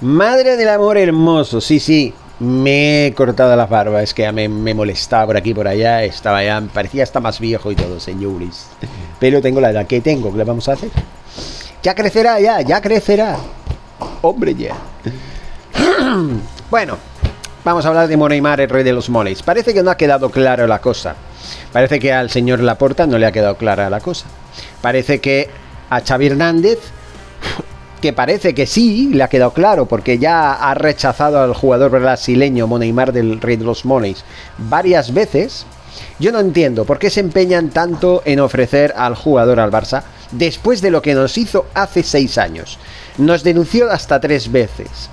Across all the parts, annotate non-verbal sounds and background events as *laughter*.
Madre del amor hermoso, sí, sí. Me he cortado la barba, es que me, me molestaba por aquí por allá, estaba ya, parecía hasta más viejo y todo, señores. Pero tengo la edad que tengo, ¿qué le vamos a hacer? Ya crecerá, ya, ya crecerá. Hombre, ya. *clears throat* bueno, vamos a hablar de Moneymar, el rey de los moles. Parece que no ha quedado claro la cosa. Parece que al señor Laporta no le ha quedado clara la cosa. Parece que a Xavi Hernández que parece que sí, le ha quedado claro, porque ya ha rechazado al jugador brasileño Moneymar del Rey los Moneys varias veces. Yo no entiendo por qué se empeñan tanto en ofrecer al jugador al Barça después de lo que nos hizo hace seis años. Nos denunció hasta tres veces.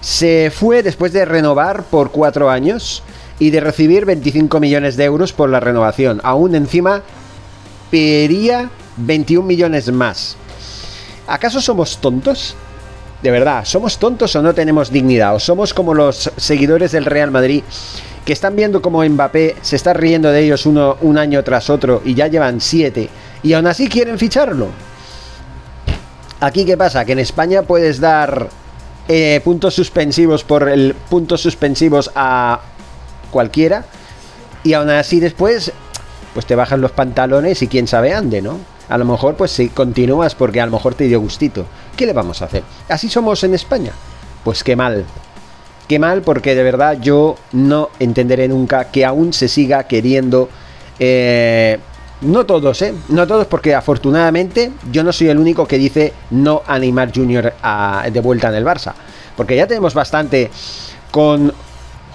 Se fue después de renovar por cuatro años y de recibir 25 millones de euros por la renovación. Aún encima pediría 21 millones más. ¿Acaso somos tontos? De verdad, ¿somos tontos o no tenemos dignidad? ¿O somos como los seguidores del Real Madrid que están viendo como Mbappé se está riendo de ellos uno, un año tras otro y ya llevan siete y aún así quieren ficharlo? Aquí, ¿qué pasa? Que en España puedes dar eh, puntos suspensivos por el puntos suspensivos a cualquiera y aún así después pues te bajan los pantalones y quién sabe ande, ¿no? A lo mejor pues si continúas porque a lo mejor te dio gustito. ¿Qué le vamos a hacer? ¿Así somos en España? Pues qué mal. Qué mal porque de verdad yo no entenderé nunca que aún se siga queriendo... Eh, no todos, ¿eh? No todos porque afortunadamente yo no soy el único que dice no a Neymar Jr. de vuelta en el Barça. Porque ya tenemos bastante con...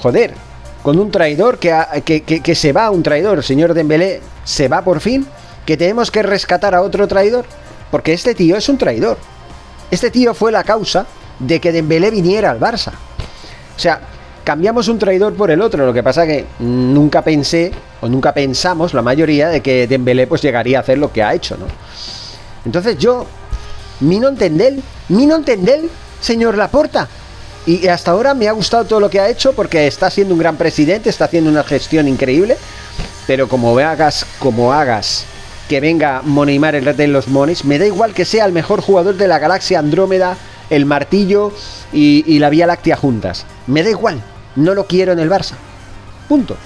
Joder, con un traidor que, que, que, se va, un traidor, señor Dembélé se va por fin que tenemos que rescatar a otro traidor, porque este tío es un traidor. Este tío fue la causa de que Dembélé viniera al Barça. O sea, cambiamos un traidor por el otro. Lo que pasa que nunca pensé, o nunca pensamos, la mayoría, de que Dembélé pues llegaría a hacer lo que ha hecho, ¿no? Entonces yo, mi no entender, mi no entender, señor Laporta. Y hasta ahora me ha gustado todo lo que ha hecho porque está siendo un gran presidente, está haciendo una gestión increíble. Pero como hagas, como hagas que venga Moneymar el red de los Mones. Me da igual que sea el mejor jugador de la galaxia Andrómeda, el martillo y, la Vía Láctea juntas. Me da igual. No lo quiero en el Barça. Punto.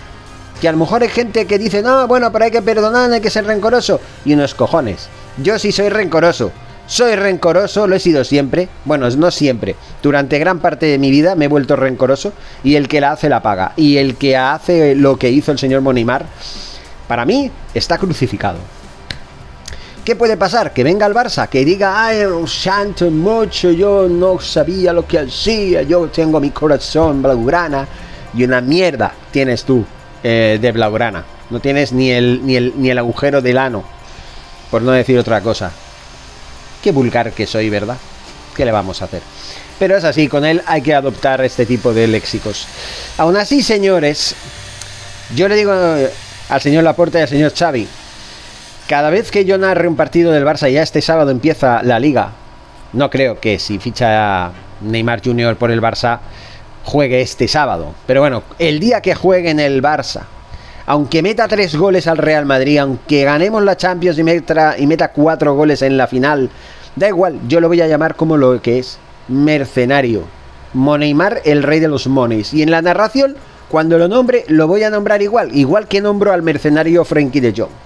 Que a lo mejor hay gente que dice, no, bueno, pero hay que perdonar, hay que ser rencoroso. Y unos cojones. Yo sí soy rencoroso. Soy rencoroso, lo he sido siempre. Bueno, no siempre. Durante gran parte de mi vida me he vuelto rencoroso. Y el que la hace la paga. Y el que hace lo que hizo el señor Monimar, para mí, está crucificado. ¿Qué puede pasar? Que venga el Barça, que diga, ay, lo siento mucho, yo no sabía lo que hacía, yo tengo mi corazón blaugrana. Y una mierda tienes tú eh, de blaugrana. No tienes ni el, ni, el, ni el agujero del ano, por no decir otra cosa. Qué vulgar que soy, ¿verdad? ¿Qué le vamos a hacer? Pero es así, con él hay que adoptar este tipo de léxicos. Aún así, señores, yo le digo al señor Laporta y al señor Xavi, cada vez que yo narre un partido del Barça, ya este sábado empieza la liga. No creo que si ficha Neymar Jr. por el Barça juegue este sábado. Pero bueno, el día que juegue en el Barça, aunque meta tres goles al Real Madrid, aunque ganemos la Champions y meta, y meta cuatro goles en la final, da igual, yo lo voy a llamar como lo que es, mercenario. Moneymar, el rey de los mones. Y en la narración, cuando lo nombre, lo voy a nombrar igual, igual que nombro al mercenario Frenkie de Jong.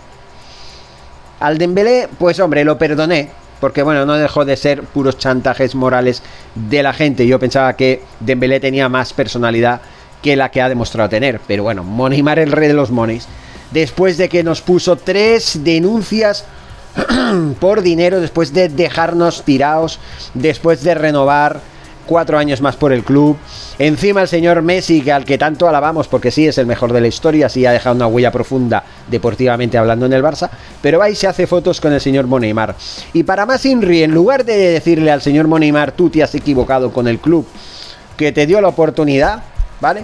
Al Dembélé, pues hombre, lo perdoné, porque bueno, no dejó de ser puros chantajes morales de la gente. Yo pensaba que Dembélé tenía más personalidad que la que ha demostrado tener, pero bueno, Monimar el rey de los monis, después de que nos puso tres denuncias *clears throat* por dinero, después de dejarnos tirados, después de renovar cuatro años más por el club. Encima el señor Messi, que al que tanto alabamos porque sí es el mejor de la historia, sí ha dejado una huella profunda deportivamente hablando en el Barça, pero ahí se hace fotos con el señor Moneymar. Y para más Inri, en lugar de decirle al señor Moneymar, tú te has equivocado con el club, que te dio la oportunidad, ¿vale?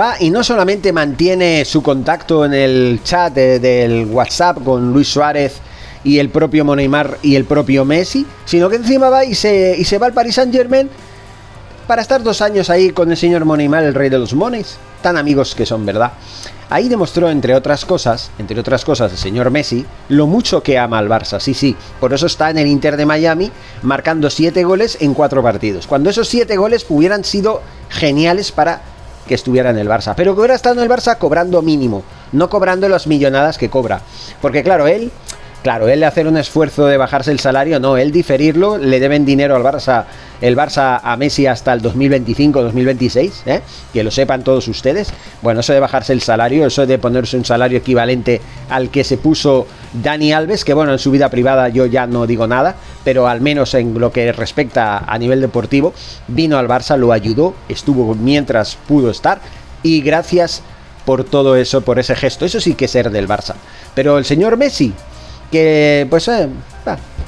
Va y no solamente mantiene su contacto en el chat del WhatsApp con Luis Suárez y el propio Moneymar y el propio Messi, sino que encima va y se, y se va al Paris Saint Germain para estar dos años ahí con el señor Moneymar, el rey de los mones. tan amigos que son, ¿verdad? Ahí demostró, entre otras cosas, entre otras cosas, el señor Messi, lo mucho que ama al Barça. Sí, sí, por eso está en el Inter de Miami marcando siete goles en cuatro partidos. Cuando esos siete goles hubieran sido geniales para que estuviera en el Barça. Pero que hubiera estado en el Barça cobrando mínimo, no cobrando las millonadas que cobra. Porque claro, él Claro, él hacer un esfuerzo de bajarse el salario, no, él diferirlo, le deben dinero al Barça, el Barça a Messi hasta el 2025-2026, ¿eh? que lo sepan todos ustedes. Bueno, eso de bajarse el salario, eso de ponerse un salario equivalente al que se puso Dani Alves, que bueno, en su vida privada yo ya no digo nada, pero al menos en lo que respecta a nivel deportivo, vino al Barça, lo ayudó, estuvo mientras pudo estar y gracias por todo eso, por ese gesto. Eso sí que es ser del Barça. Pero el señor Messi, que pues eh,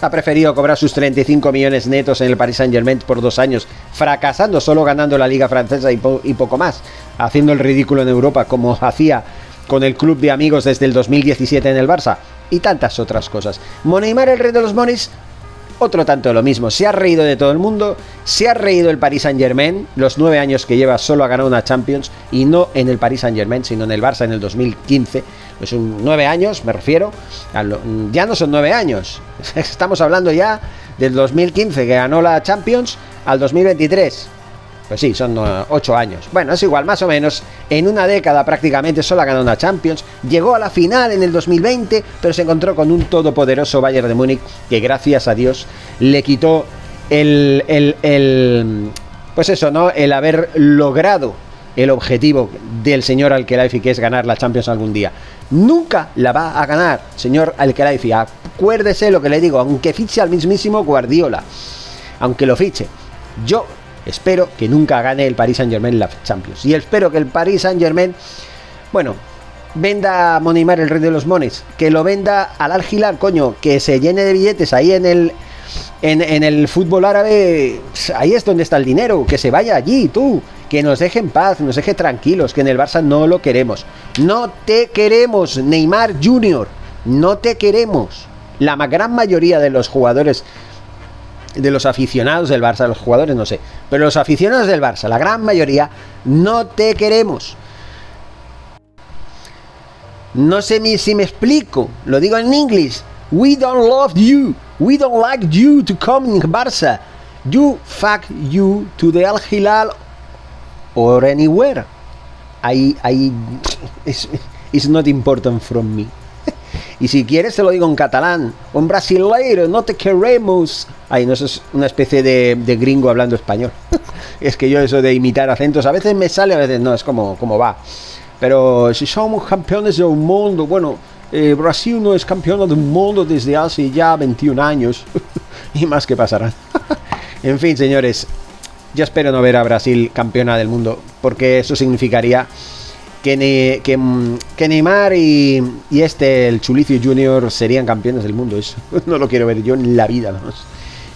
ha preferido cobrar sus 35 millones netos en el Paris Saint Germain por dos años, fracasando solo ganando la liga francesa y, poco más, haciendo el ridículo en Europa como hacía con el club de amigos desde el 2017 en el Barça y tantas otras cosas. Moneymar, el rey de los monis, otro tanto de lo mismo. Se ha reído de todo el mundo, se ha reído el Paris Saint Germain, los nueve años que lleva solo ha ganado una Champions y no en el Paris Saint Germain, sino en el Barça en el 2015 pues un nueve años, me refiero, ya no son nueve años, *laughs* estamos hablando ya del 2015 que ganó la Champions al 2023. Pues sí, son uh, ocho años. Bueno, es igual, más o menos. En una década prácticamente solo ha ganado una Champions. Llegó a la final en el 2020, pero se encontró con un todopoderoso Bayern de Múnich que gracias a Dios le quitó el, el, el pues eso, ¿no? El haber logrado el objetivo del señor Alquelaifi, que es ganar la Champions algún día. Nunca la va a ganar, señor Alquelaifi. Acuérdese lo que le digo, aunque fiche al mismísimo Guardiola, aunque lo fiche. Yo espero que nunca gane el Paris Saint Germain la Champions. Y espero que el Paris Saint Germain, bueno, venda a Monimar el rey de los mones, que lo venda al Al coño, que se llene de billetes ahí en el en, en, el fútbol árabe, ahí es donde está el dinero, que se vaya allí, tú, que nos deje en paz, nos deje tranquilos, que en el Barça no lo queremos. No te queremos, Neymar Jr., no te queremos. La gran mayoría de los jugadores, de los aficionados del Barça, los jugadores no sé, pero los aficionados del Barça, la gran mayoría, no te queremos. No sé si me explico, lo digo en inglés. We don't love you. We don't like you to come in Barça. You fuck you to the Al Hilal or anywhere. I, I, *laughs* it's, not important from me. Y si quieres te lo digo en catalán, un brasileiro, no te queremos. Ay, no, eso es una especie de, de, gringo hablando español. *laughs* es que yo eso de imitar acentos a veces me sale, a veces no, es como, como va. Pero si somos campeones del mundo, bueno, eh, Brasil no es campeón del mundo desde hace ya 21 años. *laughs* y más que pasarán. *laughs* en fin, señores, yo espero no ver a Brasil campeona del mundo, porque eso significaría que, que, mm, que Neymar y, este, el Chulicio Junior, serían campeones del mundo. Eso *laughs* no lo quiero ver yo en la vida.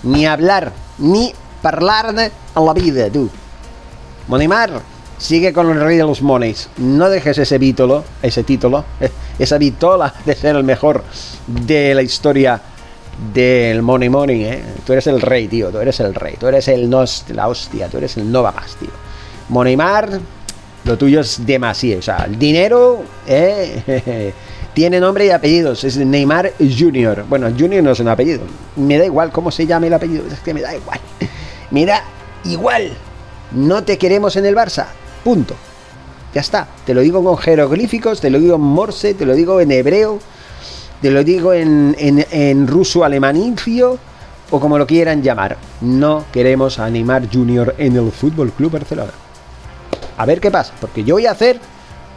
Ni hablar, ni hablar de la vida, tú. Neymar, sigue con el rey de los moneys. No dejes ese título, ese título, *laughs* esa vitola de ser el mejor de la historia del Money Money, ¿eh? Tú eres el rey, tío, tú eres el rey, tú eres el nos, la hostia, tú eres el no va más, tío. Moneymar, lo tuyo es demasiado, o sea, el dinero, ¿eh? *laughs* Tiene nombre y apellidos, es Neymar Junior. Bueno, Junior no es un apellido, me da igual cómo se llame el apellido, es que me da igual. *laughs* Me da igual. No te queremos en el Barça, punto. Ya está, te lo digo con jeroglíficos, te lo digo en morse, te lo digo en hebreo te lo digo en, en, ruso alemanifio o como lo quieran llamar. No queremos animar Junior en el Fútbol Club Barcelona. A ver qué pasa, porque yo voy a hacer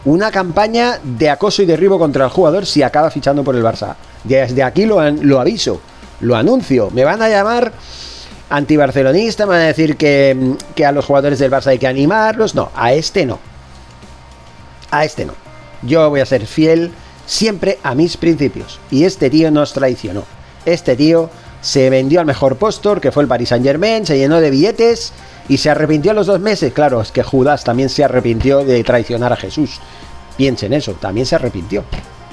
una campaña de acoso y derribo contra el jugador si acaba fichando por el Barça. Desde aquí lo, lo aviso, lo anuncio. Me van a llamar antibarcelonista, me van a decir que, que a los jugadores del Barça hay que animarlos. No, a este no. A este no. Yo voy a ser fiel siempre a mis principios. Y este tío nos traicionó. Este tío se vendió al mejor postor, que fue el Paris Saint Germain, se llenó de billetes y se arrepintió a los dos meses. Claro, es que Judas también se arrepintió de traicionar a Jesús. Piensen eso, también se arrepintió.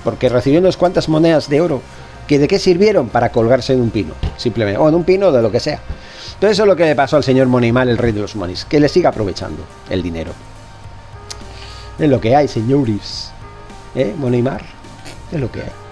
Porque recibió unas cuantas monedas de oro que de qué sirvieron para colgarse en un pino, simplemente, o en un pino de lo que sea. Todo eso es lo que le pasó al señor Monimal, el rey de los monis, que le siga aprovechando el dinero. Es lo que hay, señores. ¿Eh? Moneymar. Es lo que hay.